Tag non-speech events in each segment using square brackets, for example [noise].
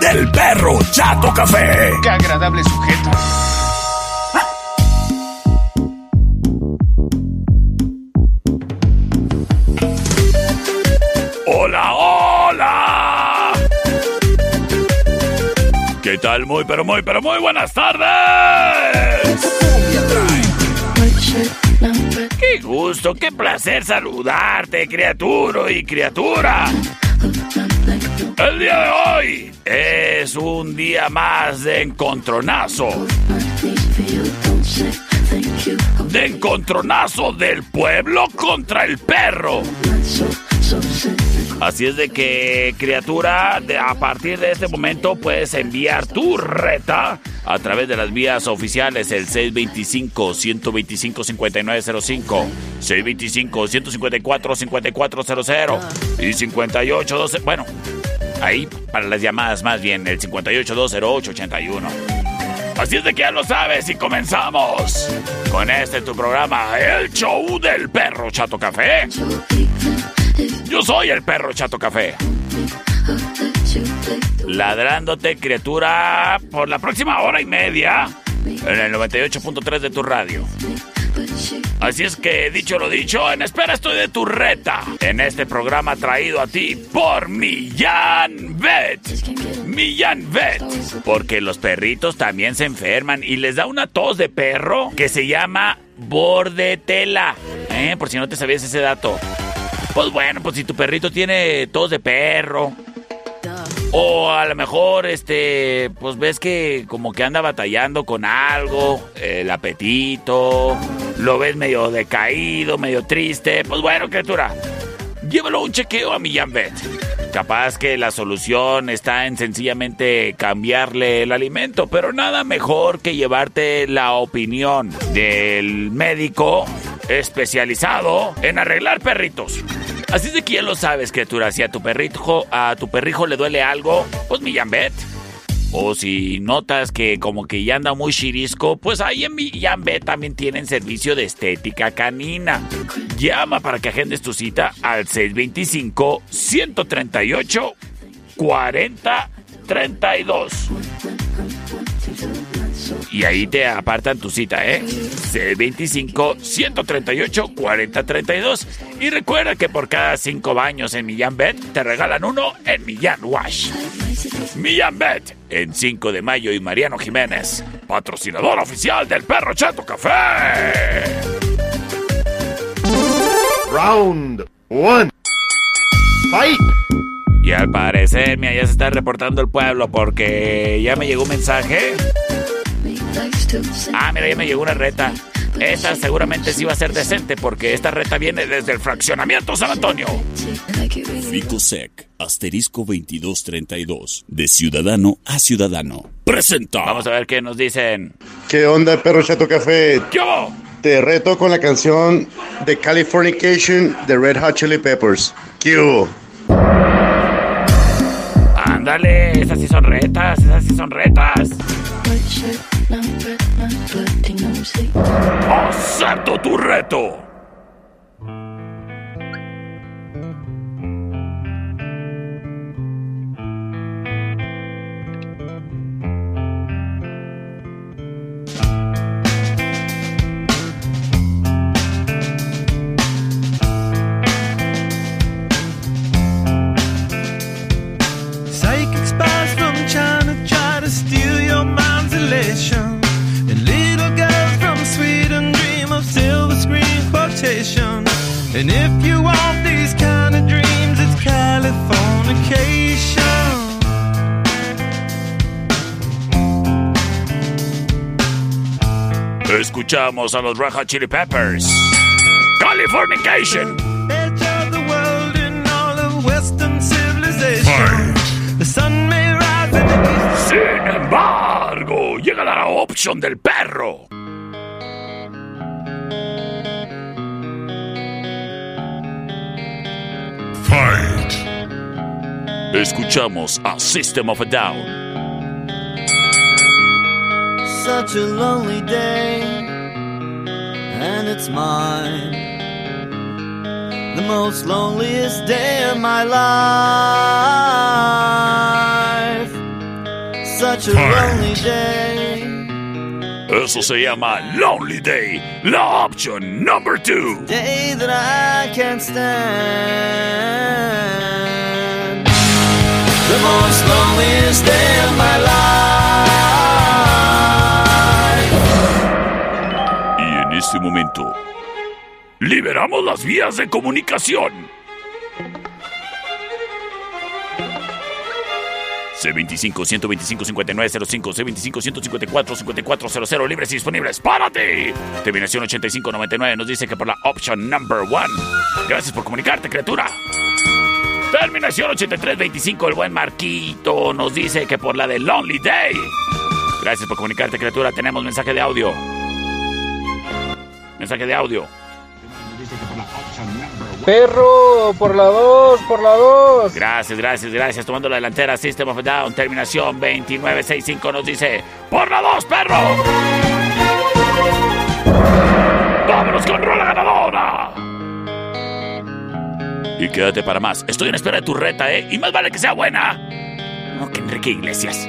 del perro Chato Café. Qué agradable sujeto. Hola, hola. ¿Qué tal? Muy, pero muy, pero muy buenas tardes. Qué gusto, qué placer saludarte, criatura y criatura. El día de hoy es un día más de encontronazo. De encontronazo del pueblo contra el perro. Así es de que, criatura, a partir de este momento puedes enviar tu reta a través de las vías oficiales, el 625-125-5905, 625-154-5400 y 5812. Bueno, ahí para las llamadas más bien, el 58-208-81. Así es de que ya lo sabes y comenzamos con este tu programa, el show del perro Chato Café. Yo soy el perro Chato Café. Ladrándote, criatura, por la próxima hora y media en el 98.3 de tu radio. Así es que, dicho lo dicho, en espera estoy de tu reta. En este programa traído a ti por Millán Vet. Millán Vet. Porque los perritos también se enferman y les da una tos de perro que se llama bordetela. ¿Eh? Por si no te sabías ese dato. Pues bueno, pues si tu perrito tiene tos de perro. O a lo mejor, este, pues ves que como que anda batallando con algo, el apetito, lo ves medio decaído, medio triste. Pues bueno, criatura, llévalo un chequeo a Millán Vet. Capaz que la solución está en sencillamente cambiarle el alimento, pero nada mejor que llevarte la opinión del médico especializado en arreglar perritos. Así es de que ya lo sabes, criatura. Si a tu perrijo, a tu perrijo le duele algo, pues Millán Vet. O si notas que como que ya anda muy chirisco, pues ahí en Millán Vet también tienen servicio de estética canina. Llama para que agendes tu cita al 625 138 4032. Y ahí te apartan tu cita, ¿eh? 625-138-4032. Y recuerda que por cada cinco baños en Millán Bet te regalan uno en Millán Wash. Millán Bet en 5 de mayo y Mariano Jiménez, patrocinador oficial del Perro Chato Café. Round one. Fight. Y al parecer, mira, ya se está reportando el pueblo porque ya me llegó un mensaje. Ah, mira, ya me llegó una reta. Esta seguramente sí va a ser decente porque esta reta viene desde el fraccionamiento San Antonio. Ficosec, asterisco 2232, de ciudadano a ciudadano. Presenta. Vamos a ver qué nos dicen. ¿Qué onda, perro chato café? ¡Yo! Te reto con la canción de Californication de Red Hot Chili Peppers. ¿Qué hubo? Ándale, esas sí son retas, esas sí son retas. ¡Acepto tu reto! Escuchamos a los Hot Chili Peppers. Californication. Edge of the world in all of Western civilization. The sun may rise in the east. Sin embargo, llega la opción del perro. Fight. Escuchamos a System of a Down. Such a lonely day, and it's mine. The most loneliest day of my life. Such a lonely day. Eso se llama Lonely Day, la opción number two. day that I can't stand. The most loneliest day of my life. Este momento, liberamos las vías de comunicación. C25 125 5905 C25 154 5400 libres y disponibles para ti. Terminación 8599 nos dice que por la option number one. Gracias por comunicarte, criatura. Terminación 8325 el buen Marquito nos dice que por la de Lonely Day. Gracias por comunicarte, criatura. Tenemos mensaje de audio. Mensaje de audio. Perro, por la 2, por la 2. Gracias, gracias, gracias. Tomando la delantera, System of Down, terminación 2965 nos dice, por la 2, perro. Vámonos con rola ganadora. Y quédate para más. Estoy en espera de tu reta, ¿eh? Y más vale que sea buena. No que Enrique Iglesias.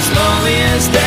slowly as death.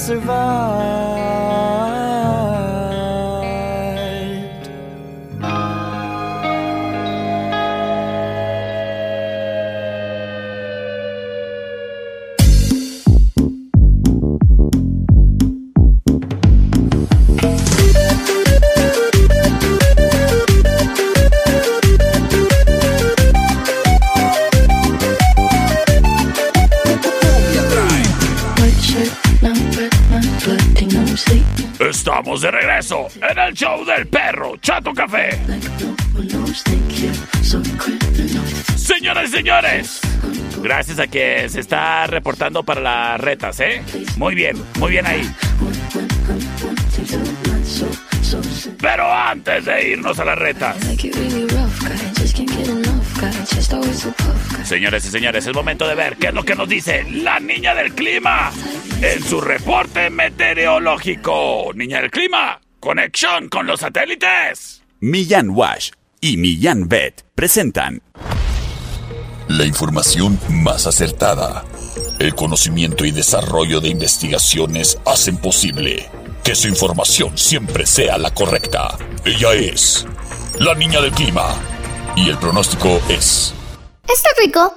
survive. Estamos de regreso en el show del perro Chato Café. Señoras y señores, gracias a que se está reportando para las retas, ¿eh? Muy bien, muy bien ahí. Pero antes de irnos a las retas, señores y señores, es momento de ver qué es lo que nos dice la niña del clima en su reporte meteorológico. Niña del clima, conexión con los satélites. Millán Wash y Millán Vet presentan La información más acertada. El conocimiento y desarrollo de investigaciones hacen posible que su información siempre sea la correcta. Ella es la niña del clima. Y el pronóstico es... Está rico.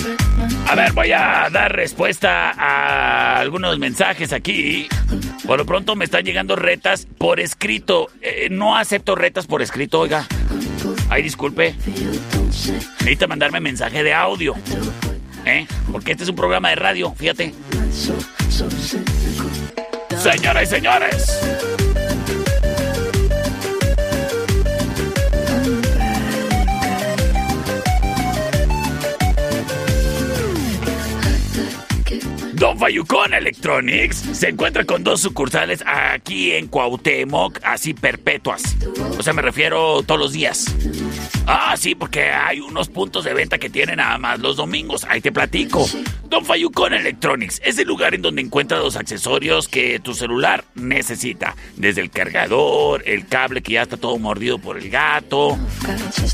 A ver, voy a dar respuesta a algunos mensajes aquí. Por lo pronto me están llegando retas por escrito. Eh, no acepto retas por escrito, oiga. Ay, disculpe. Necesita mandarme mensaje de audio. ¿Eh? Porque este es un programa de radio, fíjate. Señoras y señores. Don Fayucón Electronics se encuentra con dos sucursales aquí en Cuauhtémoc, así perpetuas. O sea, me refiero todos los días. Ah, sí, porque hay unos puntos de venta que tienen nada más los domingos. Ahí te platico. Don Fayucón Electronics es el lugar en donde encuentras los accesorios que tu celular necesita. Desde el cargador, el cable que ya está todo mordido por el gato.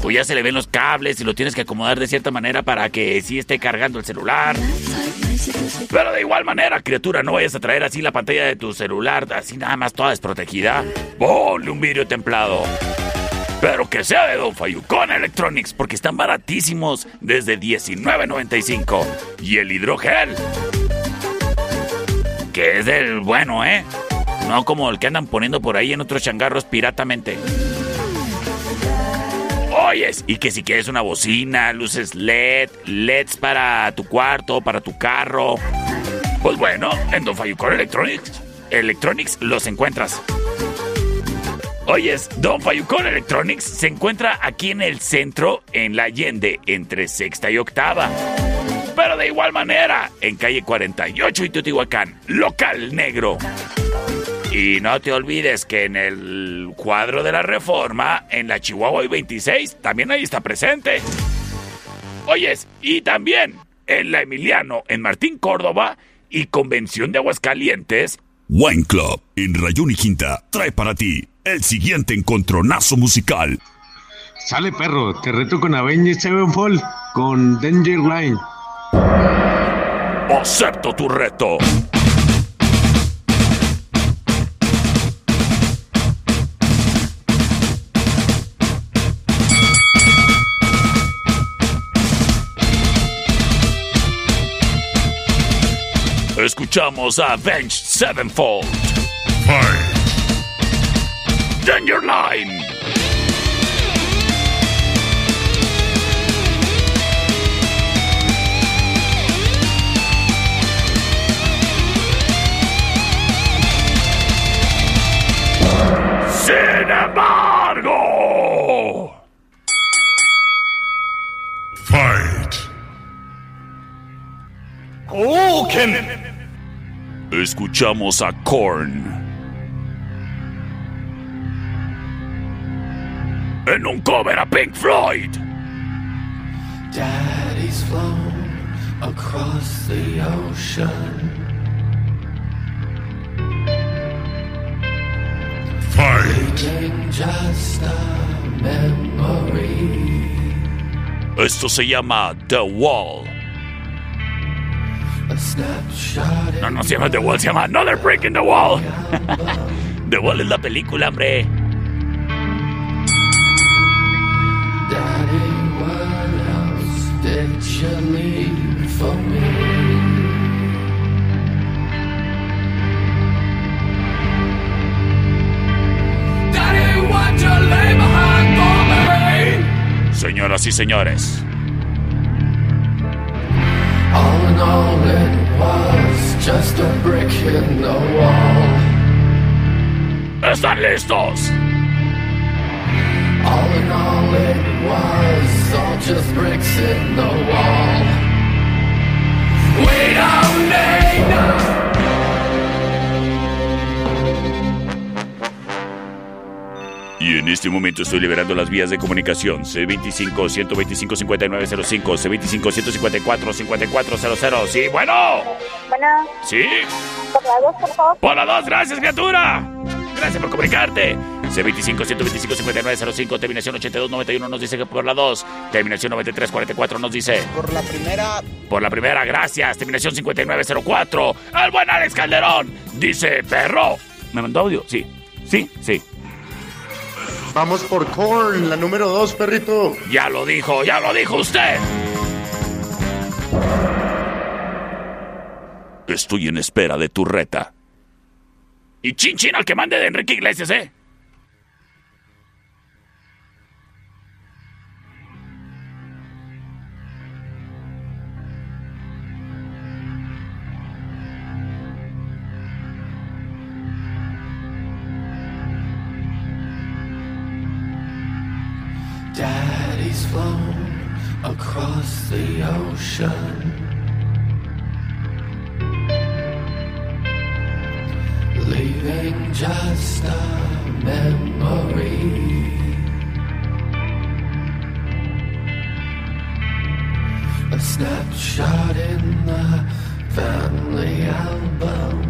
O ya se le ven los cables y lo tienes que acomodar de cierta manera para que sí esté cargando el celular. Pero de igual manera, criatura, no vayas a traer así la pantalla de tu celular, así nada más toda desprotegida. Ponle un vidrio templado. Pero que sea de Don Fayucón Electronics, porque están baratísimos desde $19.95. Y el hidrogel, que es del bueno, ¿eh? No como el que andan poniendo por ahí en otros changarros piratamente. Oyes, y que si quieres una bocina, luces LED, LEDs para tu cuarto, para tu carro. Pues bueno, en Don Fayucón Electronics, Electronics los encuentras. Oyes, Don Fayucón Electronics se encuentra aquí en el centro, en la Allende, entre sexta y octava. Pero de igual manera, en calle 48 y Teotihuacán, local negro. Y no te olvides que en el cuadro de la reforma, en la Chihuahua y 26, también ahí está presente. Oyes, y también en la Emiliano, en Martín Córdoba y Convención de Aguascalientes, Wine Club en Rayón y Quinta trae para ti el siguiente encontronazo musical. Sale perro, te reto con Avengers Sevenfold con Danger Line. acepto tu reto. Escuchamos a Avenged Sevenfold. Danger Line. Sin embargo. Fight. Escuchamos a Korn. En un cover a Pink Floyd. Daddy's flown across the ocean. Fight. Just a memory. Esto se llama The Wall. A snapshot No, no se llama The Wall, se llama Another Break in the Wall. [laughs] The Wall es la película, hombre. that you leave for me. Señoras y señores. All in all it was just a brick in the wall. ¿Están listos? All it was all just bricks in the wall. We don't need no. Y en este momento estoy liberando las vías de comunicación. C25-125-5905, C25-154-5400. Sí, bueno. Bueno, Sí. por la dos, por favor. Por la dos, gracias, criatura. Gracias por comunicarte. C25-125-5905, terminación 8291 nos dice que por la 2. Terminación 9344 nos dice. Por la primera. Por la primera, gracias. Terminación 5904. El buen Alex Calderón. Dice, perro. ¿Me mandó audio? Sí. Sí, sí. Vamos por Korn, la número 2, perrito. Ya lo dijo, ya lo dijo usted. Estoy en espera de tu reta. Y chin chin al que mande de Enrique Iglesias, ¿eh? Daddy's flown across the ocean. Leaving just a memory. A snapshot in the family album.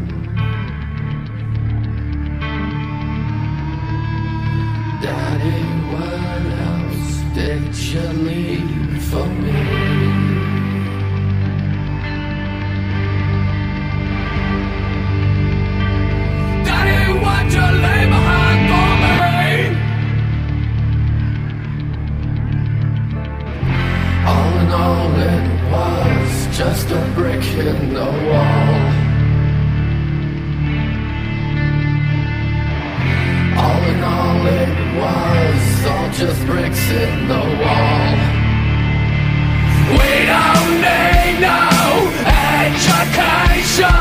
Brick in the wall. All in all, it was all just bricks in the wall. We don't need no education.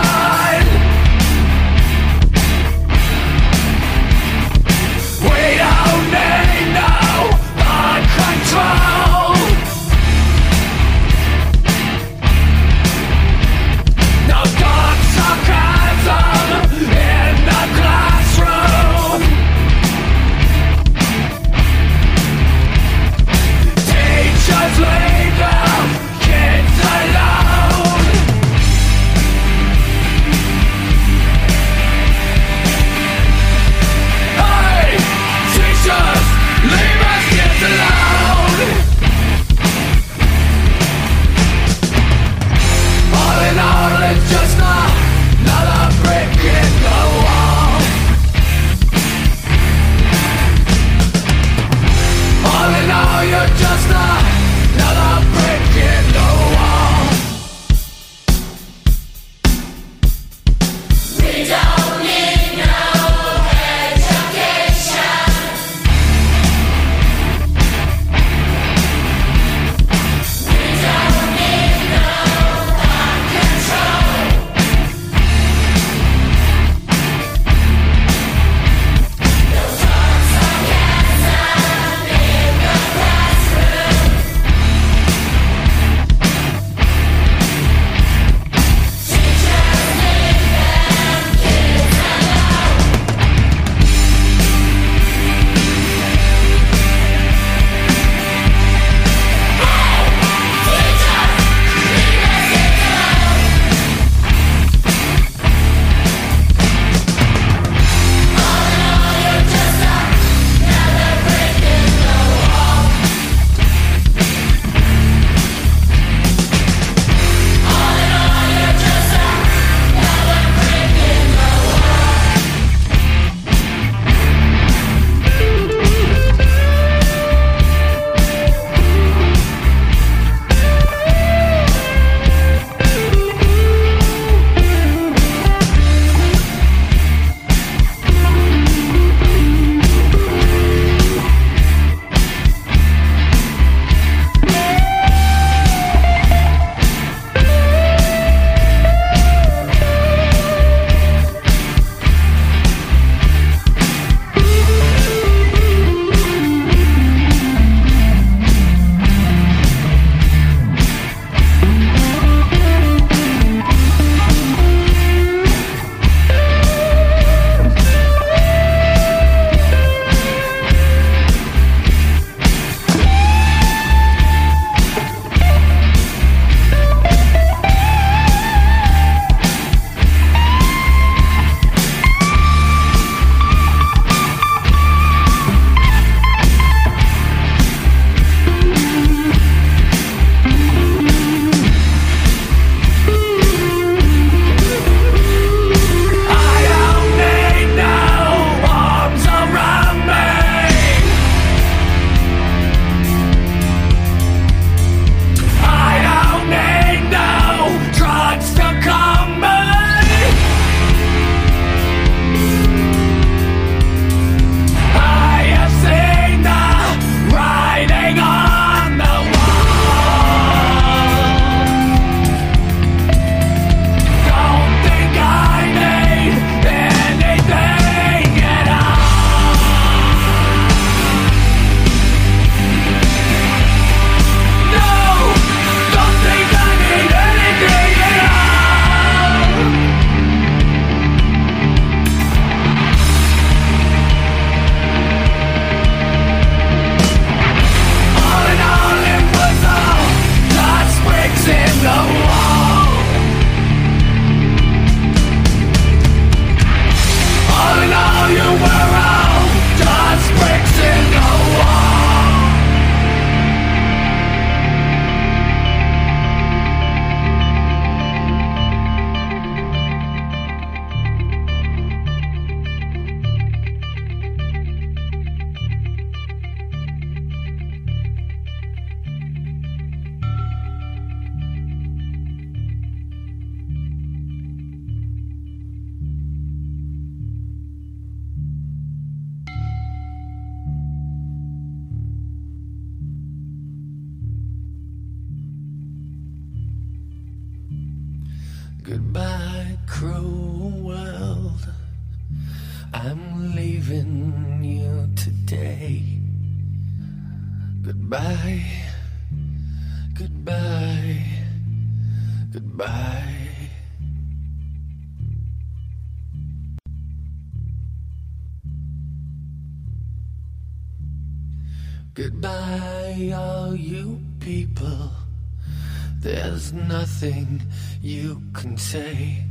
There's nothing you can say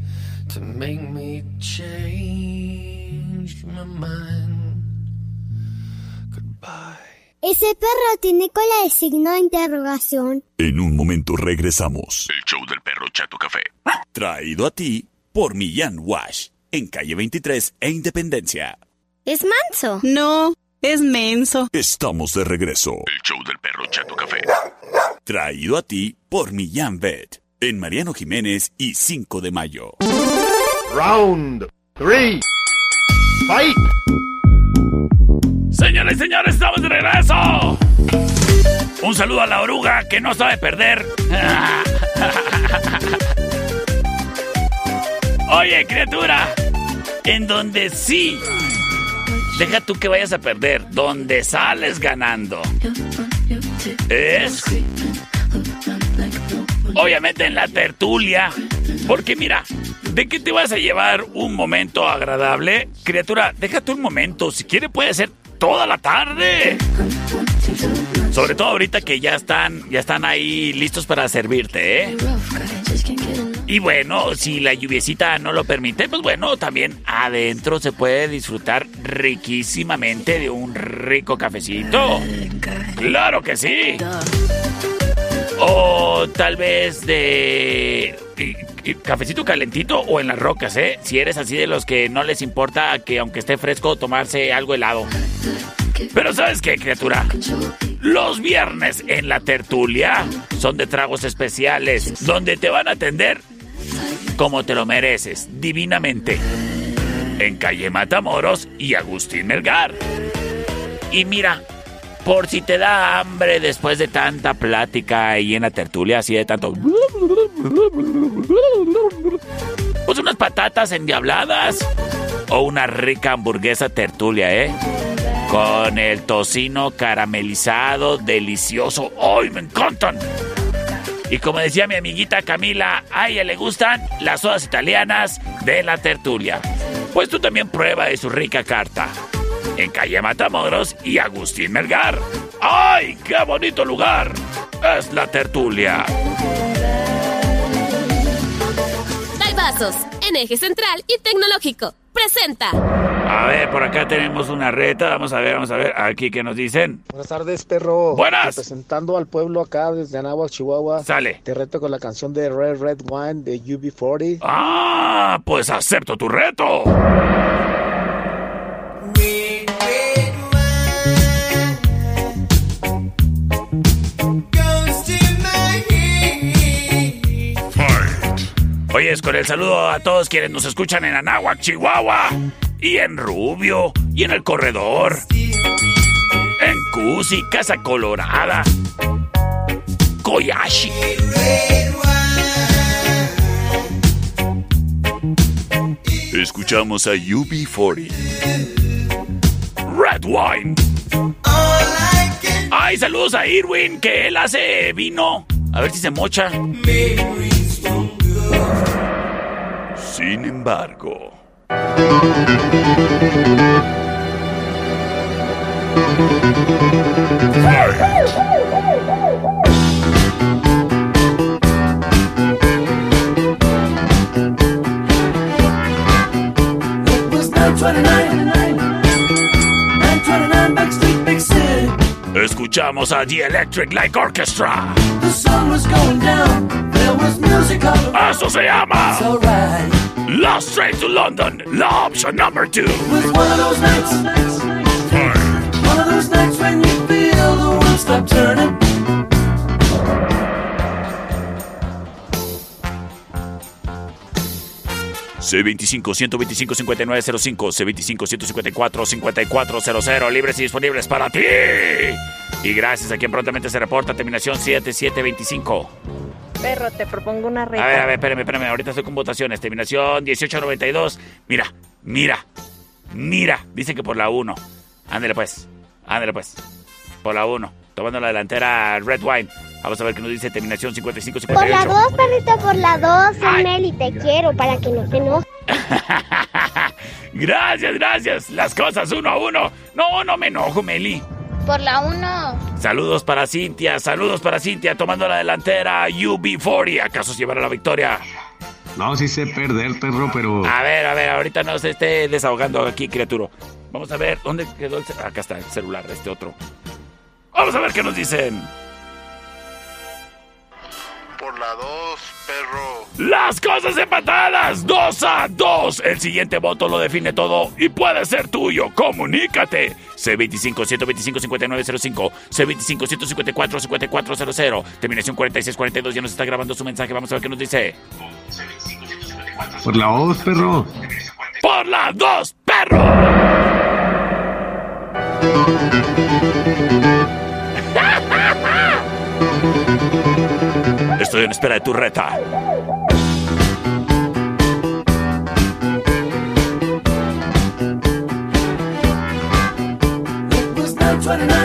to make me change my mind. Goodbye. Ese perro tiene cola de signo de interrogación. En un momento regresamos. El show del perro Chato Café. Traído a ti por Millán Wash. En calle 23 e Independencia. ¿Es manso? No, es menso. Estamos de regreso. El show del perro Chato Café. Traído a ti por Millán Vet. En Mariano Jiménez y 5 de mayo. Round 3. Fight. Señores y señores, estamos de regreso. Un saludo a la oruga que no sabe perder. [laughs] Oye, criatura, en donde sí, deja tú que vayas a perder, donde sales ganando. Es obviamente en la tertulia, porque mira, ¿de qué te vas a llevar un momento agradable? Criatura, déjate un momento, si quiere puede ser toda la tarde. Sobre todo ahorita que ya están, ya están ahí listos para servirte, ¿eh? Y bueno, si la lluviecita no lo permite, pues bueno, también adentro se puede disfrutar riquísimamente de un rico cafecito. Claro que sí. O tal vez de y- y cafecito calentito o en las rocas, ¿eh? Si eres así de los que no les importa que aunque esté fresco tomarse algo helado. Pero ¿sabes qué, criatura? Los viernes en la tertulia son de tragos especiales, donde te van a atender como te lo mereces, divinamente. En calle Matamoros y Agustín Melgar. Y mira, por si te da hambre después de tanta plática ahí en la tertulia, así de tanto... Pues unas patatas endiabladas. O una rica hamburguesa tertulia, ¿eh? Con el tocino caramelizado, delicioso. ¡Ay, me encantan! Y como decía mi amiguita Camila, a ella le gustan las sodas italianas de la tertulia. Pues tú también prueba de su rica carta. En calle Matamoros y Agustín Melgar. ¡Ay, qué bonito lugar! Es la tertulia. Dalvasos, en eje central y tecnológico. Presenta. A ver, por acá tenemos una reta. Vamos a ver, vamos a ver. Aquí que nos dicen. Buenas tardes, perro. Buenas. Representando al pueblo acá desde Anáhuac, Chihuahua. Sale. Te reto con la canción de Red Red Wine de UB40. Ah, pues acepto tu reto. Oyes, con el saludo a todos quienes nos escuchan en Anáhuac, Chihuahua, y en Rubio, y en el Corredor, en Cusi, Casa Colorada, Koyashi. Escuchamos a UB40. Red Wine. Ay, saludos a Irwin, que él hace vino. A ver si se mocha. Sin embargo. 29, 29, 29, 29 backstage. Escuchamos a The Electric Light Orchestra. The sun was going down. There was music. Eso se llama It's alright. Lost Train to London, la option number two. It was one of those nights. One of those nights when you feel the world stop turning. C25-125-5905, C25-154-5400, libres y disponibles para ti. Y gracias a quien prontamente se reporta, terminación 7725. Perro, te propongo una A reta. ver, a ver, espérame, espérame. Ahorita estoy con votaciones. Terminación 1892. Mira, mira, mira. Dice que por la 1. Ándale pues. Ándale pues. Por la 1. Tomando la delantera Red Wine. Vamos a ver qué nos dice terminación Por la 5558. 2, perrito, por la 2. Soy Meli, te quiero para que no te enojes. [laughs] Gracias, gracias. Las cosas uno a uno. No, no me enojo, Meli. Por la 1. Saludos para Cintia, saludos para Cintia, tomando la delantera UB40. ¿Acaso se llevará la victoria? No, sí sé perder, perro, pero. A ver, a ver, ahorita no se esté desahogando aquí, criatura. Vamos a ver, ¿dónde quedó el ce- Acá está el celular de este otro. Vamos a ver qué nos dicen. Por la 2, perro. Las cosas empatadas, 2 a 2. El siguiente voto lo define todo y puede ser tuyo. Comunícate. C25-125-5905, C25-154-5400, terminación 4642. Ya nos está grabando su mensaje. Vamos a ver qué nos dice. Por la voz, perro. Por la 2, perro. Estoy en espera de tu reta. It was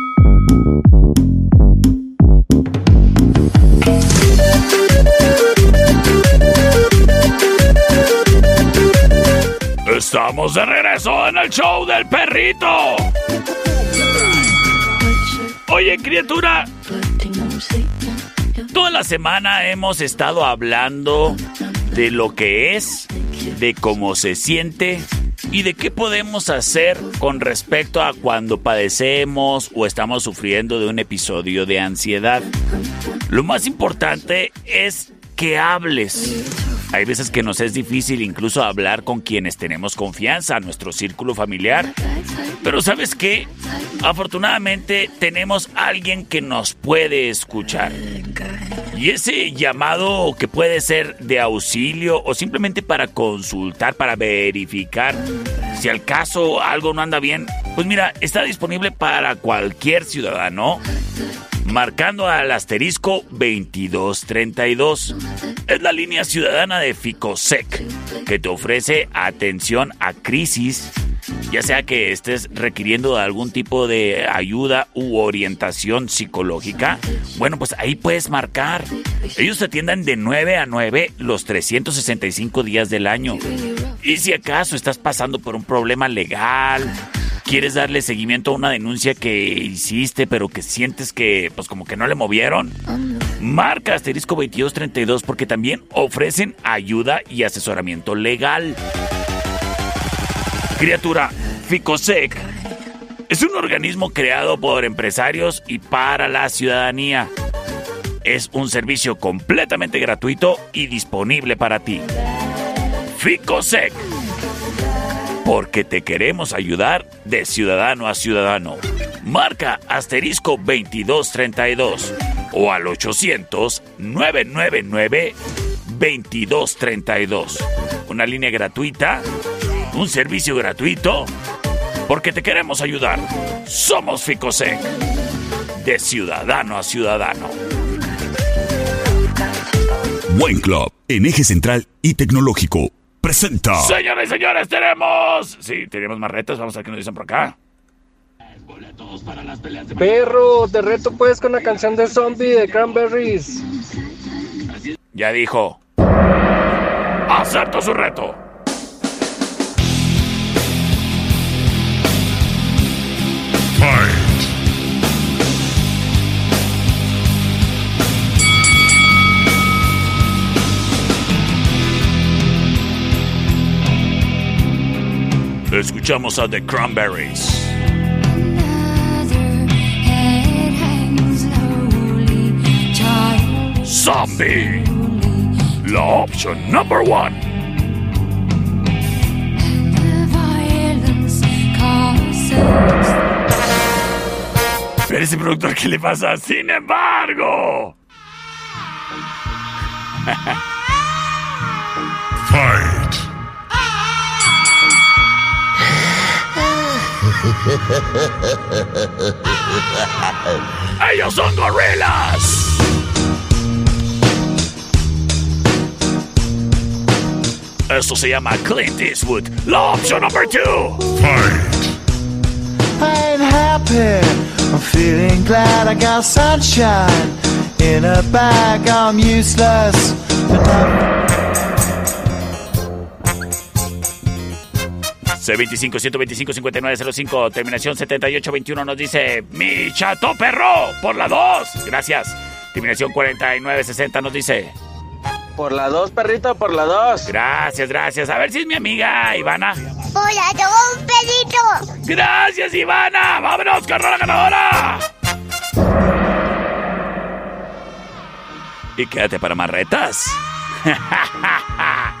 Estamos de regreso en el show del perrito. Oye, criatura. Toda la semana hemos estado hablando de lo que es, de cómo se siente y de qué podemos hacer con respecto a cuando padecemos o estamos sufriendo de un episodio de ansiedad. Lo más importante es que hables. Hay veces que nos es difícil incluso hablar con quienes tenemos confianza, nuestro círculo familiar. Pero ¿sabes qué? Afortunadamente tenemos alguien que nos puede escuchar. Y ese llamado que puede ser de auxilio o simplemente para consultar, para verificar si al caso algo no anda bien, pues mira, está disponible para cualquier ciudadano marcando al asterisco 2232. Es la línea ciudadana de Ficosec que te ofrece atención a crisis, ya sea que estés requiriendo algún tipo de ayuda u orientación psicológica. Bueno, pues ahí puedes marcar. Ellos te atiendan de 9 a 9 los 365 días del año. Y si acaso estás pasando por un problema legal, quieres darle seguimiento a una denuncia que hiciste, pero que sientes que, pues como que no le movieron, marca asterisco 2232 porque también ofrecen ayuda y asesoramiento legal. Criatura, Ficosec es un organismo creado por empresarios y para la ciudadanía. Es un servicio completamente gratuito y disponible para ti. Ficosec porque te queremos ayudar de ciudadano a ciudadano. Marca asterisco 2232 o al 800-999-2232. Una línea gratuita, un servicio gratuito, porque te queremos ayudar. Somos Ficosec, de ciudadano a ciudadano. Buen Club, en eje central y tecnológico. Presenta. Señores y señores, tenemos. Sí, tenemos más retos. Vamos a ver qué nos dicen por acá. Perro, te reto pues con la canción de Zombie de Cranberries. Ya dijo. Acepto su reto. Escuchamos a The Cranberries. Zombie. La opción number one. Pero ese productor, ¿qué le pasa? Sin embargo. [laughs] [laughs] ¡Ellos son gorilas! Esto se llama Clint Eastwood. La opción number two. I ain't happy. I'm feeling glad I got sunshine in a bag. I'm useless. But I'm C25 125 5905 terminación 7821 nos dice mi chato perro por la 2. Gracias. Terminación 4960 nos dice Por la 2, perrito, por la 2. Gracias, gracias. A ver si es mi amiga Ivana. Hola, tengo un pedito. Gracias, Ivana. Vámonos, carrera ganadora. Y quédate para más retas. [laughs]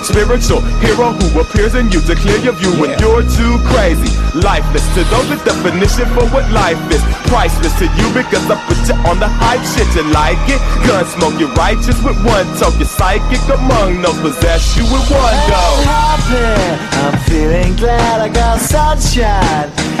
spiritual hero who appears in you to clear your view when you're too crazy. Lifeless to those the definition for what life is. Priceless to you because I put you on the hype shit. You like it? Gun smoke, you're righteous with one toke. You're psychic among no possess you with one go. happy. I'm feeling glad I got sunshine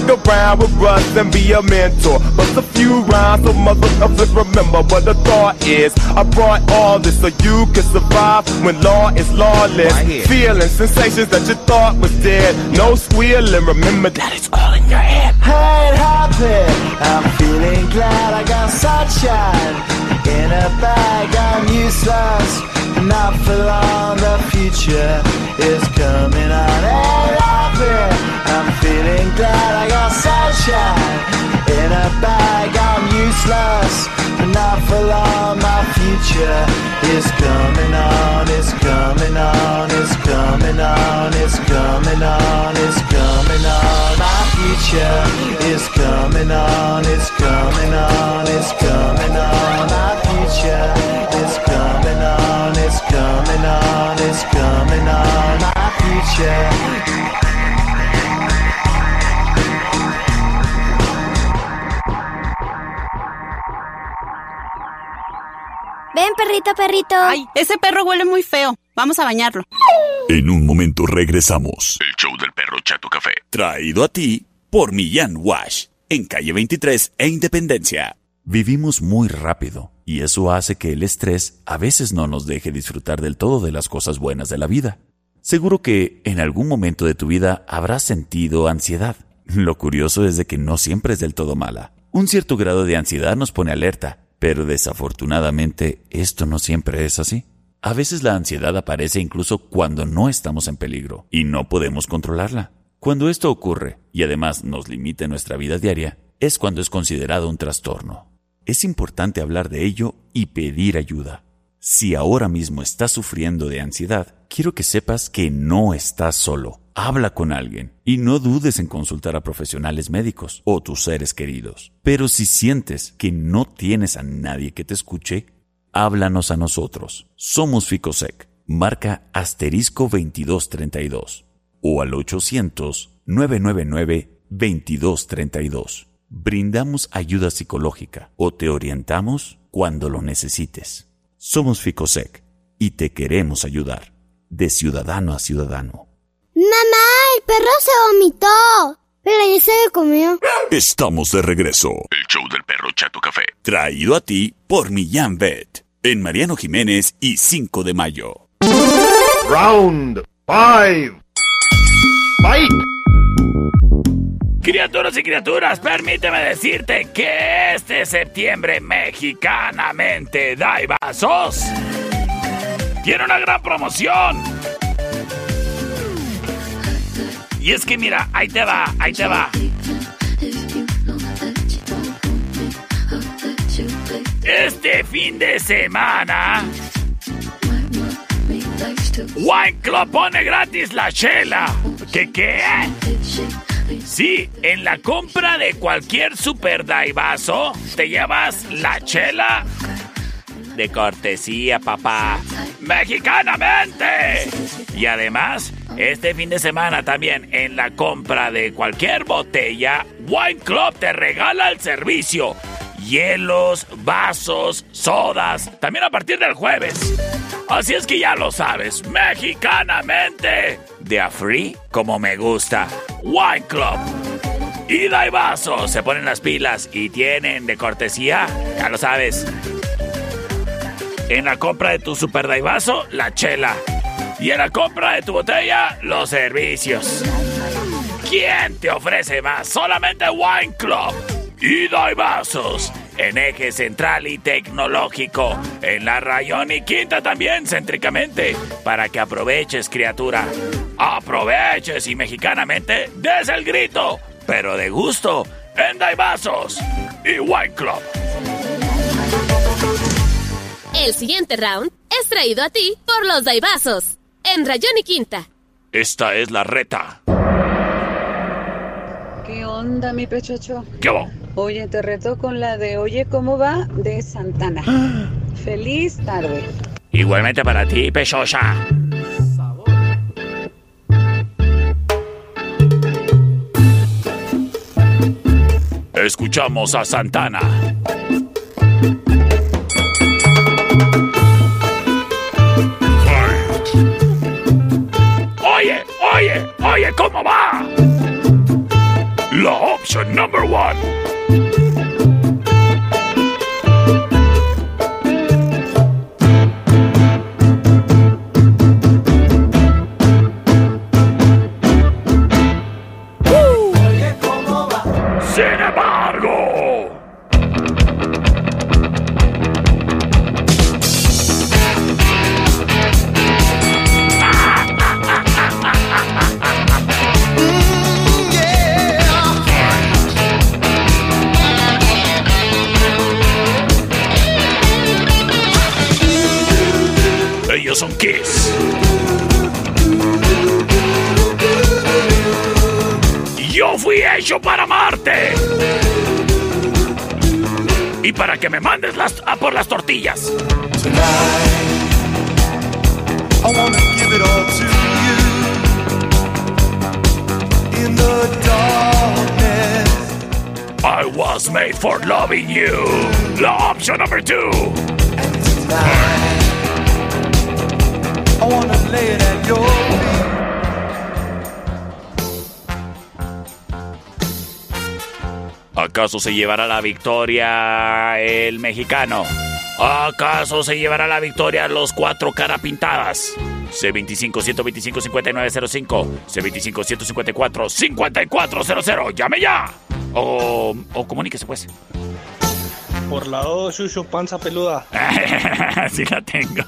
around with Russ and be a mentor. Bust a few rhymes so motherfuckers remember what the thought is. I brought all this so you can survive when law is lawless. Feeling sensations that you thought was dead. No squealing, remember that it's all in your head. I ain't happy. I'm feeling glad I got sunshine in a bag. I'm useless, not for long. The future is coming on. Ain't happy. I'm feeling glad I got sunshine in a bag. I'm useless, not for long. My future is coming on. It's coming on. It's coming on. It's coming on. It's coming on. My future is coming on. It's coming on. It's coming on. My future is coming on. It's coming on. It's coming on. My future. Ven, perrito, perrito. Ay, ese perro huele muy feo. Vamos a bañarlo. En un momento regresamos. El show del perro Chato Café. Traído a ti por Millán Wash. En calle 23 e Independencia. Vivimos muy rápido y eso hace que el estrés a veces no nos deje disfrutar del todo de las cosas buenas de la vida. Seguro que en algún momento de tu vida habrás sentido ansiedad. Lo curioso es de que no siempre es del todo mala. Un cierto grado de ansiedad nos pone alerta, pero desafortunadamente esto no siempre es así. A veces la ansiedad aparece incluso cuando no estamos en peligro y no podemos controlarla. Cuando esto ocurre y además nos limita nuestra vida diaria, es cuando es considerado un trastorno. Es importante hablar de ello y pedir ayuda. Si ahora mismo estás sufriendo de ansiedad, quiero que sepas que no estás solo. Habla con alguien y no dudes en consultar a profesionales médicos o tus seres queridos. Pero si sientes que no tienes a nadie que te escuche, háblanos a nosotros. Somos Ficosec. Marca asterisco 2232 o al 800-999-2232. Brindamos ayuda psicológica o te orientamos cuando lo necesites. Somos Ficosec y te queremos ayudar, de ciudadano a ciudadano. Mamá, el perro se vomitó. Pero ya se lo comió. Estamos de regreso. El show del perro Chato Café. Traído a ti por Millán Vet. En Mariano Jiménez y 5 de mayo. Round five. Fight. Criaturas y criaturas, permíteme decirte que este septiembre mexicanamente Daibazos tiene una gran promoción. Y es que mira, ahí te va, ahí te va. Este fin de semana, Wine Club pone gratis la chela. ¿Qué qué? Sí, en la compra de cualquier super daivazo, te llevas la chela de cortesía, papá. ¡Mexicanamente! Y además, este fin de semana también, en la compra de cualquier botella, Wine Club te regala el servicio. Hielos, vasos, sodas, también a partir del jueves. Así es que ya lo sabes, mexicanamente. De a free como me gusta. Wine Club. Ida y vasos, se ponen las pilas y tienen de cortesía, ya lo sabes. En la compra de tu super daivaso, la chela. Y en la compra de tu botella, los servicios. ¿Quién te ofrece más? Solamente Wine Club. Y vasos. En eje central y tecnológico. En la rayón y quinta también, céntricamente. Para que aproveches, criatura. Aproveches y mexicanamente des el grito. Pero de gusto. En Daibazos y Wine Club. El siguiente round es traído a ti por los Daibazos. En Rayón y Quinta. Esta es la reta. ¿Qué onda, mi pechocho? ¿Qué va? Oye, te reto con la de Oye, ¿cómo va? de Santana. [gasps] Feliz tarde. Igualmente para ti, Pechocha. Escuchamos a Santana. Oye, oye, oye, ¿cómo va? La opción number one. Para que me mandes las, a por las tortillas. I wanna give it all to you. In the darkness, I was made for loving you. La option number two. I wanna lay it at your feet. ¿Acaso se llevará la victoria el mexicano? ¿Acaso se llevará la victoria los cuatro cara pintadas? C25 125 5905 C25 154 5400 ¡Llame ya! O, o comuníquese pues. Por la 2, Shushu, panza peluda. [laughs] sí la tengo.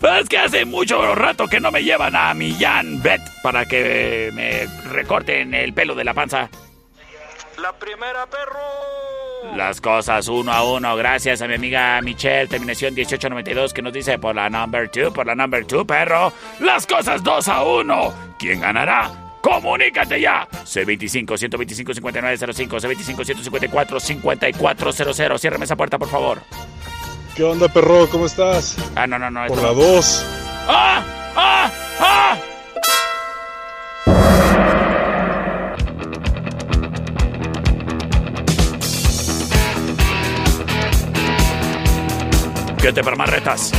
Pero es que hace mucho rato que no me llevan a mi Jan Bet para que me recorten el pelo de la panza. La primera, perro. Las cosas uno a uno, gracias a mi amiga Michelle, terminación 1892, que nos dice por la number 2, por la number 2, perro. Las cosas dos a uno. ¿Quién ganará? ¡Comunícate ya! C25 125 5905 C25 154 5400 Ciérrame esa puerta, por favor. ¿Qué onda, perro? ¿Cómo estás? Ah, no, no, no. Por esto la no. 2. ¡Ah! ¡Ah! ¡Ah! ¿Qué te permarretas?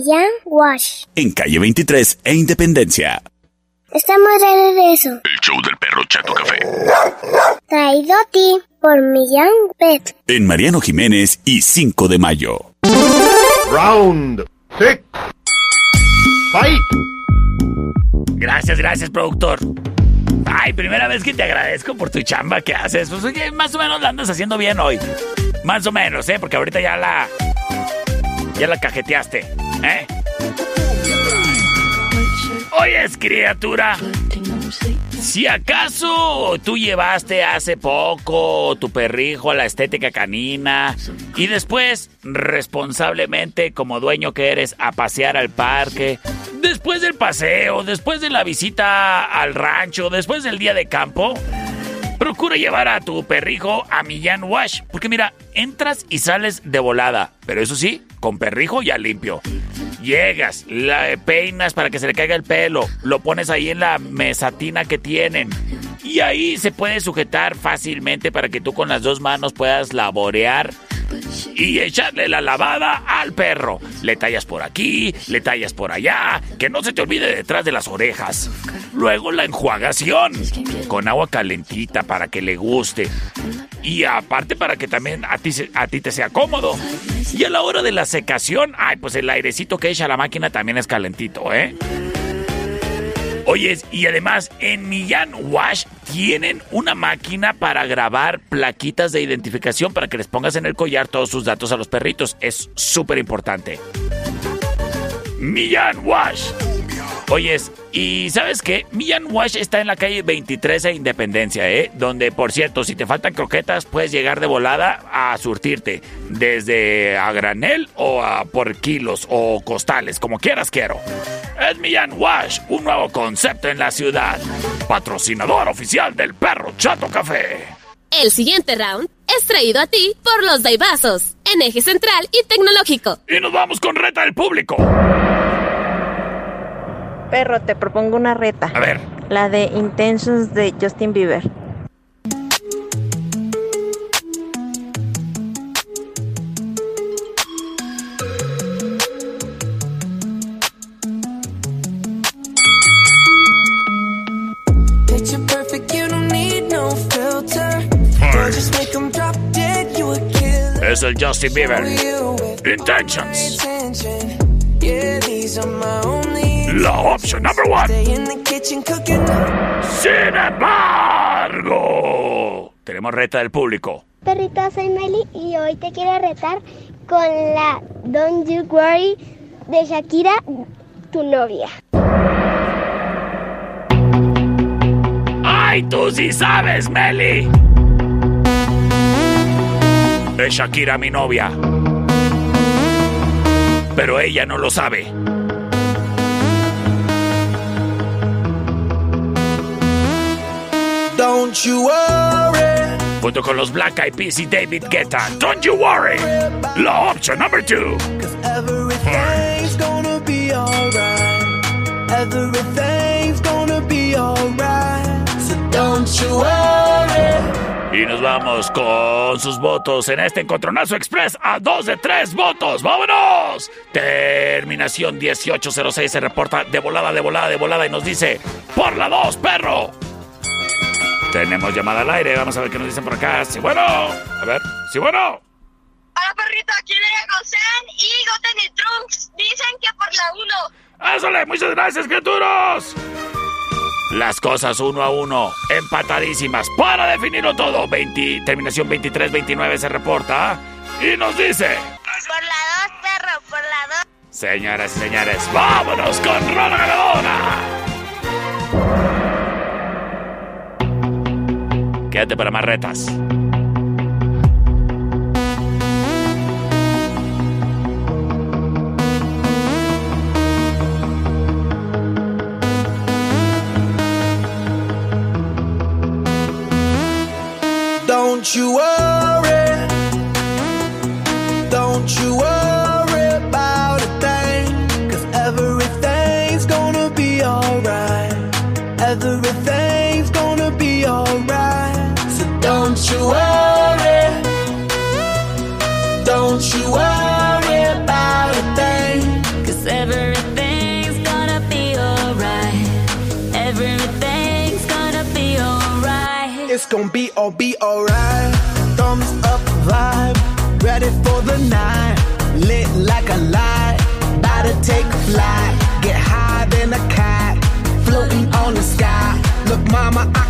Millán Wash. En calle 23 e Independencia. Estamos de regreso. El show del perro Chato Café. Traído a ti por Millán Pet. En Mariano Jiménez y 5 de mayo. Round six. Fight. Gracias, gracias, productor. Ay, primera vez que te agradezco por tu chamba que haces. Pues oye, más o menos la andas haciendo bien hoy. Más o menos, ¿eh? Porque ahorita ya la. Ya la cajeteaste, ¿eh? Oyes, criatura. Si acaso tú llevaste hace poco tu perrijo a la estética canina y después, responsablemente como dueño que eres, a pasear al parque, después del paseo, después de la visita al rancho, después del día de campo, procura llevar a tu perrijo a Millán Wash, porque mira, entras y sales de volada, pero eso sí, con perrijo ya limpio. Llegas, la peinas para que se le caiga el pelo, lo pones ahí en la mesatina que tienen. Y ahí se puede sujetar fácilmente para que tú con las dos manos puedas laborear y echarle la lavada al perro. Le tallas por aquí, le tallas por allá, que no se te olvide detrás de las orejas. Luego la enjuagación con agua calentita para que le guste. Y aparte para que también a ti, a ti te sea cómodo. Y a la hora de la secación, ay, pues el airecito que echa la máquina también es calentito, ¿eh? Oyes, y además en Millán Wash tienen una máquina para grabar plaquitas de identificación para que les pongas en el collar todos sus datos a los perritos. Es súper importante. Millán Wash. Oyes, y ¿sabes qué? Millán Wash está en la calle 23 de Independencia, ¿eh? Donde, por cierto, si te faltan croquetas, puedes llegar de volada a surtirte. Desde a granel o a por kilos o costales, como quieras quiero. Es Millán Wash, un nuevo concepto en la ciudad. Patrocinador oficial del perro Chato Café. El siguiente round es traído a ti por los Daibazos, en eje central y tecnológico. Y nos vamos con reta del público. Perro, te propongo una reta. A ver. La de Intentions de Justin Bieber. Picture perfect, you don't need no filter. Don't just make 'em drop dead, you a killer. Es el Justin Bieber. Intentions. intention. Yeah, these are my only. La opción number one. Stay in the kitchen cooking. Sin embargo, tenemos reta del público. Perrito, soy Meli y hoy te quiero retar con la Don't You Worry de Shakira, tu novia. ¡Ay, tú sí sabes, Meli! Es Shakira mi novia. Pero ella no lo sabe. Don't you worry. Junto con los Black Eyed Peas y David Guetta. Don't you worry. La opción number two. Everything's gonna be alright. Everything's gonna be alright. So don't you worry. Y nos vamos con sus votos en este encontronazo express a dos de tres votos. ¡Vámonos! Terminación 1806 se reporta de volada, de volada, de volada y nos dice: ¡Por la dos, perro! Tenemos llamada al aire. Vamos a ver qué nos dicen por acá. Sí, bueno. A ver. Sí, bueno. Hola perrito, aquí viene Gosen y Goten y Trunks. Dicen que por la 1. ¡Ésale! ¡Muchas gracias, criaturas! Las cosas uno a uno, empatadísimas. Para definirlo todo, 20, terminación 23-29 se reporta y nos dice... Por la 2, perro, por la 2. Señoras y señores, vámonos con Rola Ganadora. Quédate para más retas. Don't you. Gonna be all be alright. Thumbs up vibe, ready for the night. Lit like a light, about to take flight. Get higher than a cat, floating on the sky. Look, mama, I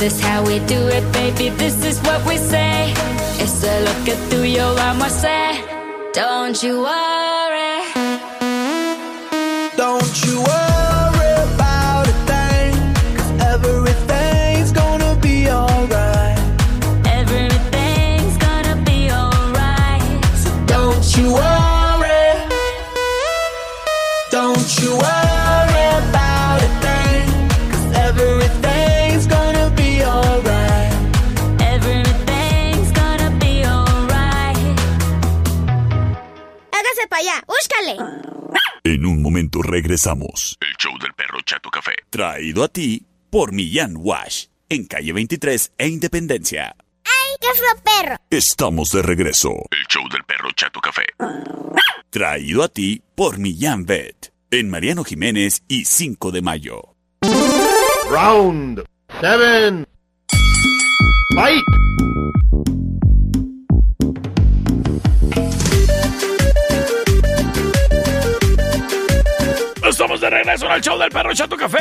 This is how we do it, baby. This is what we say. It's a look at tuyo, vamos a Don't you worry. Momento regresamos. El show del perro Chato Café. Traído a ti por Millán Wash. En calle 23 e Independencia. ¡Ay, qué fue perro! Estamos de regreso. El show del perro Chato Café. Traído a ti por Millán Vet. En Mariano Jiménez y 5 de mayo. Round seven. Fight. De regreso en el show del perro Chato Café.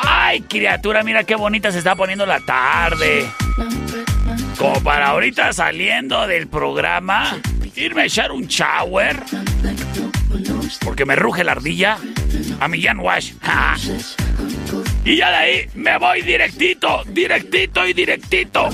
Ay, criatura, mira qué bonita se está poniendo la tarde. Como para ahorita saliendo del programa, irme a echar un shower. Porque me ruge la ardilla. A mi Jan Wash. Y ya de ahí me voy directito, directito y directito.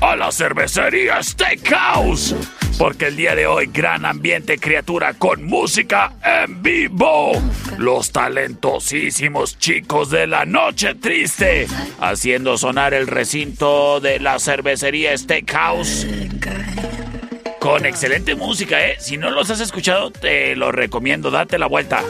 A la cervecería Steakhouse. Porque el día de hoy, gran ambiente, criatura, con música en vivo. Los talentosísimos chicos de la noche triste. Haciendo sonar el recinto de la cervecería Steakhouse. Con excelente música, ¿eh? Si no los has escuchado, te lo recomiendo. Date la vuelta.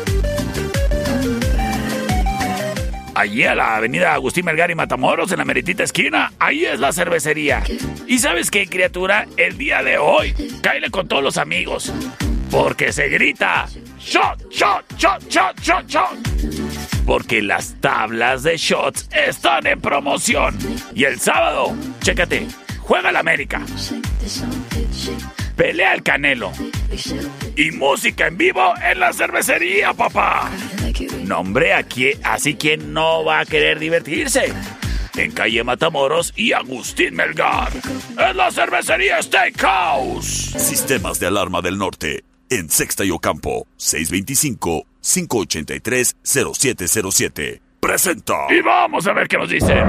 Allí a la avenida Agustín Melgar y Matamoros, en la meritita esquina, ahí es la cervecería. Y sabes qué, criatura, el día de hoy, cáele con todos los amigos. Porque se grita, shot, shot, shot, shot, shot, shot. Porque las tablas de shots están en promoción. Y el sábado, chécate, juega el América. Pelea el Canelo. Y música en vivo en la cervecería, papá. Nombre aquí, así que no va a querer divertirse. En calle Matamoros y Agustín Melgar. En la cervecería Steakhouse. Sistemas de alarma del norte. En Sexta y Ocampo. 625-583-0707. Presenta. Y vamos a ver qué nos dicen.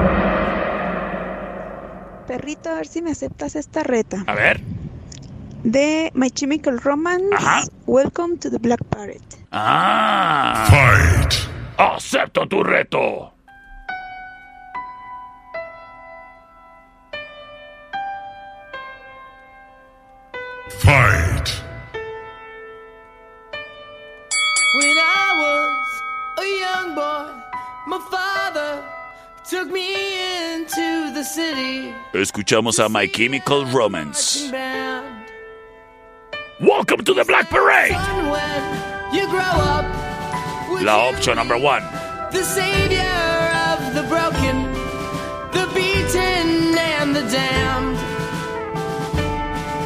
Perrito, a ver si me aceptas esta reta. A ver. de My Chemical Romance, Ajá. Welcome to the Black Parrot. ¡Ah! ¡Fight! ¡Acepto tu reto! Fight! When I was a young boy, my father took me into the city. Escuchamos a My Chemical Romance. Welcome to the Black Parade. You grow up La option number one. the savior of the broken, the beaten and the damned.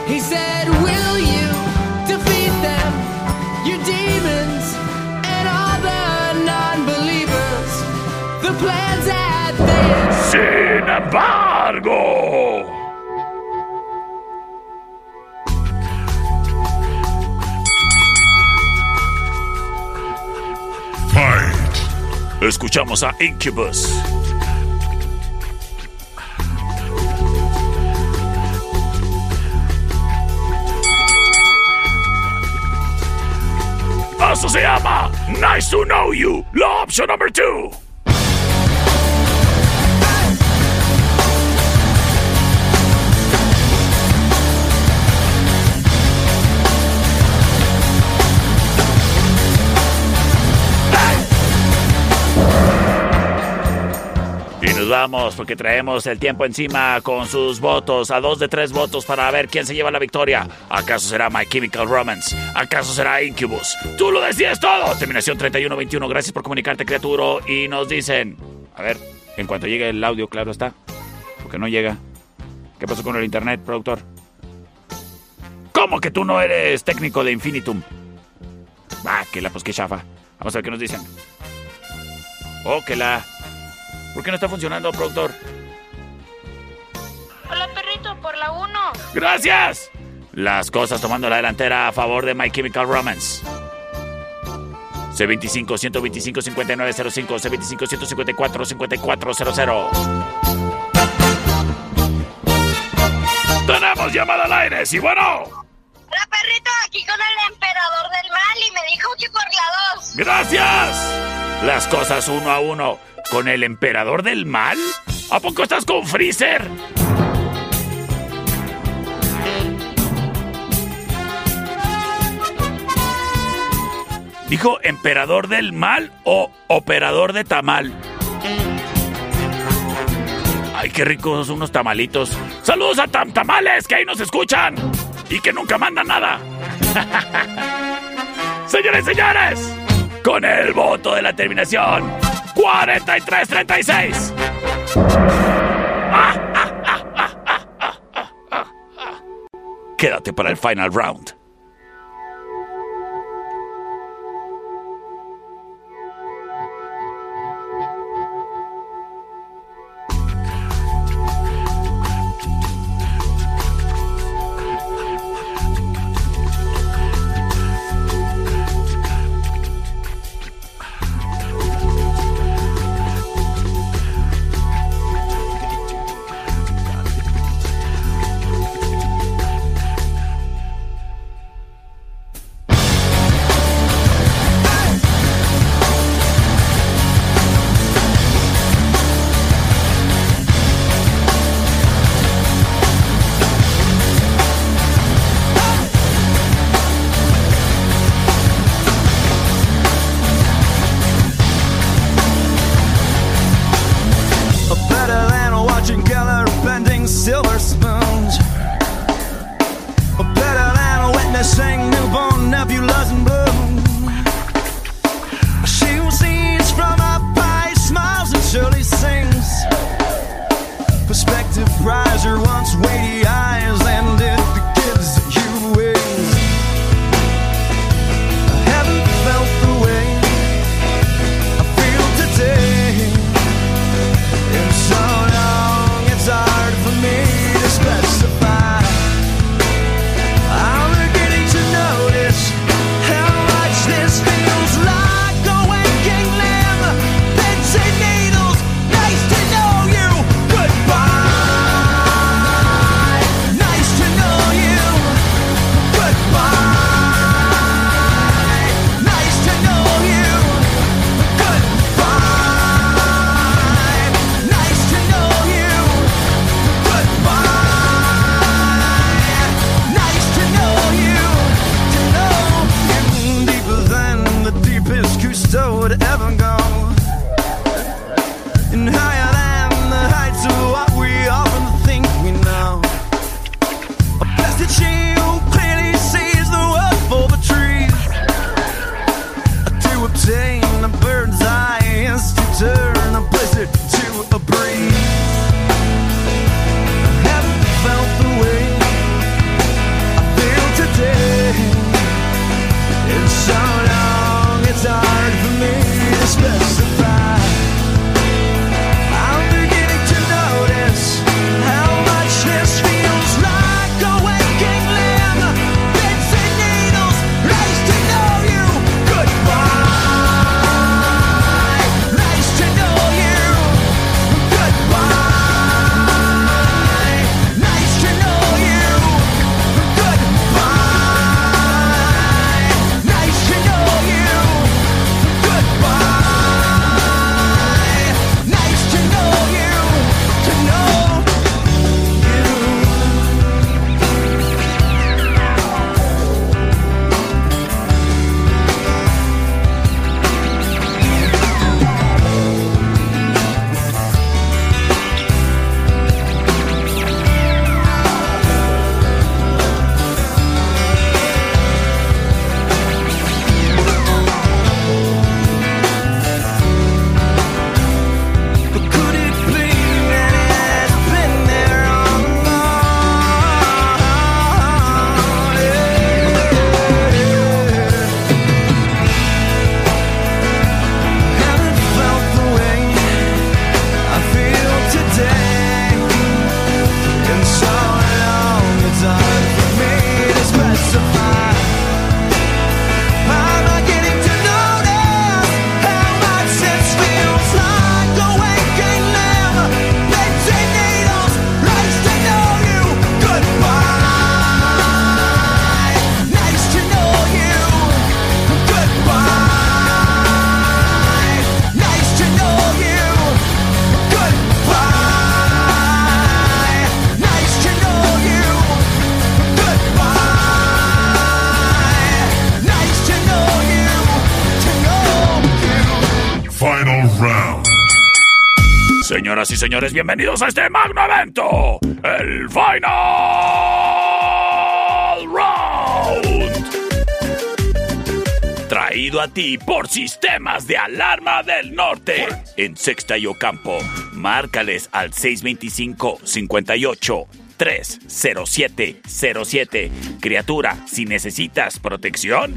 He said, Will you defeat them, your demons, and all the non believers? The plans that they Sin embargo. Escuchamos a Incubus. Eso se llama Nice to Know You, la opción number 2. Vamos porque traemos el tiempo encima con sus votos, a dos de tres votos para ver quién se lleva la victoria. ¿Acaso será My Chemical Romance? ¿Acaso será Incubus? Tú lo decides todo. Terminación 3121. Gracias por comunicarte, criatura. Y nos dicen, a ver, en cuanto llegue el audio, claro está, porque no llega. ¿Qué pasó con el internet, productor? ¿Cómo que tú no eres técnico de Infinitum? Ah, que la pues que chafa. Vamos a ver qué nos dicen. Oh, que la. ¿Por qué no está funcionando, productor? Hola, perrito, por la 1. ¡Gracias! Las cosas tomando la delantera a favor de My Chemical Romance. C25 125 5905 C25 154 5400 Tenemos llamada al aire, sí, bueno. Perrito, aquí con el emperador del mal y me dijo que por la 2. Gracias. Las cosas uno a uno. ¿Con el emperador del mal? ¿A poco estás con Freezer? ¿Dijo emperador del mal o operador de tamal? Ay, qué ricos unos tamalitos. Saludos a Tam Tamales, que ahí nos escuchan y que nunca mandan nada. [laughs] Señores, señores, con el voto de la terminación 43-36. [laughs] Quédate para el final round. Señores, bienvenidos a este magno evento, el Final Round. Traído a ti por Sistemas de Alarma del Norte en Sexta y Ocampo. Márcales al 625 58 30707. Criatura, si necesitas protección,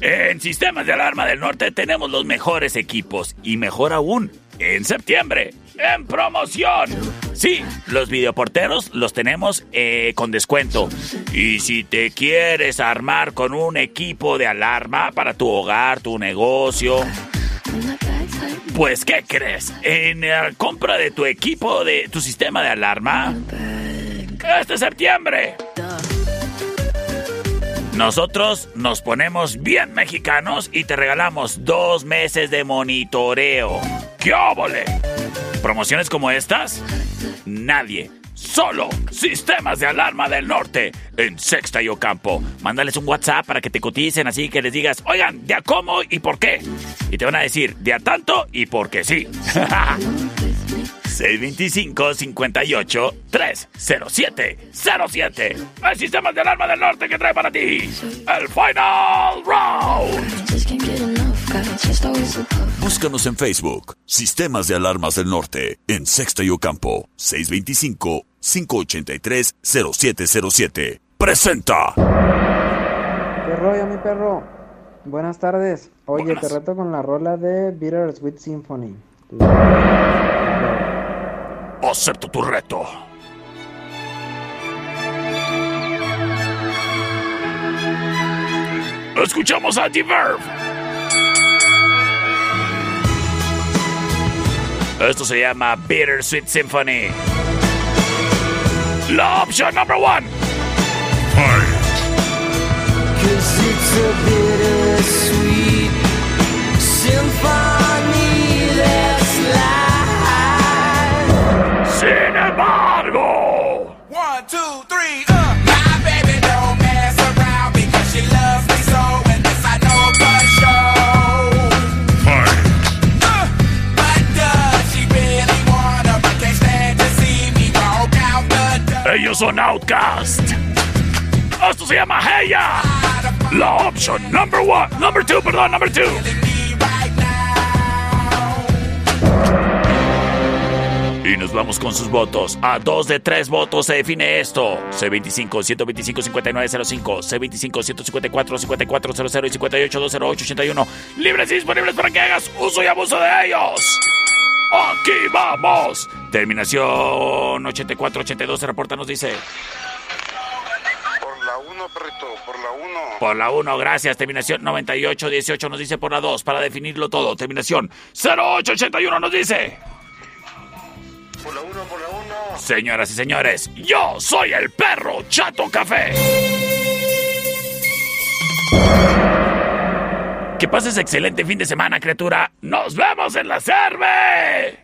en Sistemas de Alarma del Norte tenemos los mejores equipos y mejor aún, en septiembre, en promoción. Sí, los videoporteros los tenemos eh, con descuento. Y si te quieres armar con un equipo de alarma para tu hogar, tu negocio, pues ¿qué crees? En la compra de tu equipo, de tu sistema de alarma, este septiembre. Nosotros nos ponemos bien mexicanos y te regalamos dos meses de monitoreo. ¡Qué óvole! Promociones como estas, nadie. Solo Sistemas de Alarma del Norte en Sexta y Ocampo. Mándales un WhatsApp para que te coticen así que les digas, oigan, ¿de a cómo y por qué? Y te van a decir, de a tanto y porque sí. [laughs] 625-58-307-07. El Sistema de Alarma del Norte que trae para ti el Final Round. Búscanos en Facebook, Sistemas de Alarmas del Norte, en Sexta y Ocampo, 625-583-0707. ¡Presenta! ¿Qué rollo, mi perro? Buenas tardes. Oye, Buenas. te reto con la rola de Bittersweet Symphony. Acepto tu reto. Escuchamos a Diverb. Esto se llama Bittersweet Symphony. La opción number one. Cause Sin embargo. One, two, three, uh. My baby don't mess around because she loves me so, and this I know for sure. Uh, but does she really wanna, but can't stand to see me walk out the door? Ellos son Outcast. Esto se llama Heya. La opción number one. Number two, perdón, number two. Y nos vamos con sus votos. A dos de tres votos se define esto. C25-125-5905, C25-154-5400 y 58-208-81. Libres y disponibles para que hagas uso y abuso de ellos. Aquí vamos. Terminación 84-82 se reporta, nos dice. Por la 1, perrito, por la 1. Por la 1, gracias. Terminación 98-18 nos dice por la 2 para definirlo todo. Terminación 0881 nos dice. Por la 1, por la 1. Señoras y señores, yo soy el perro Chato Café. Que pases excelente fin de semana, criatura. Nos vemos en la cerve.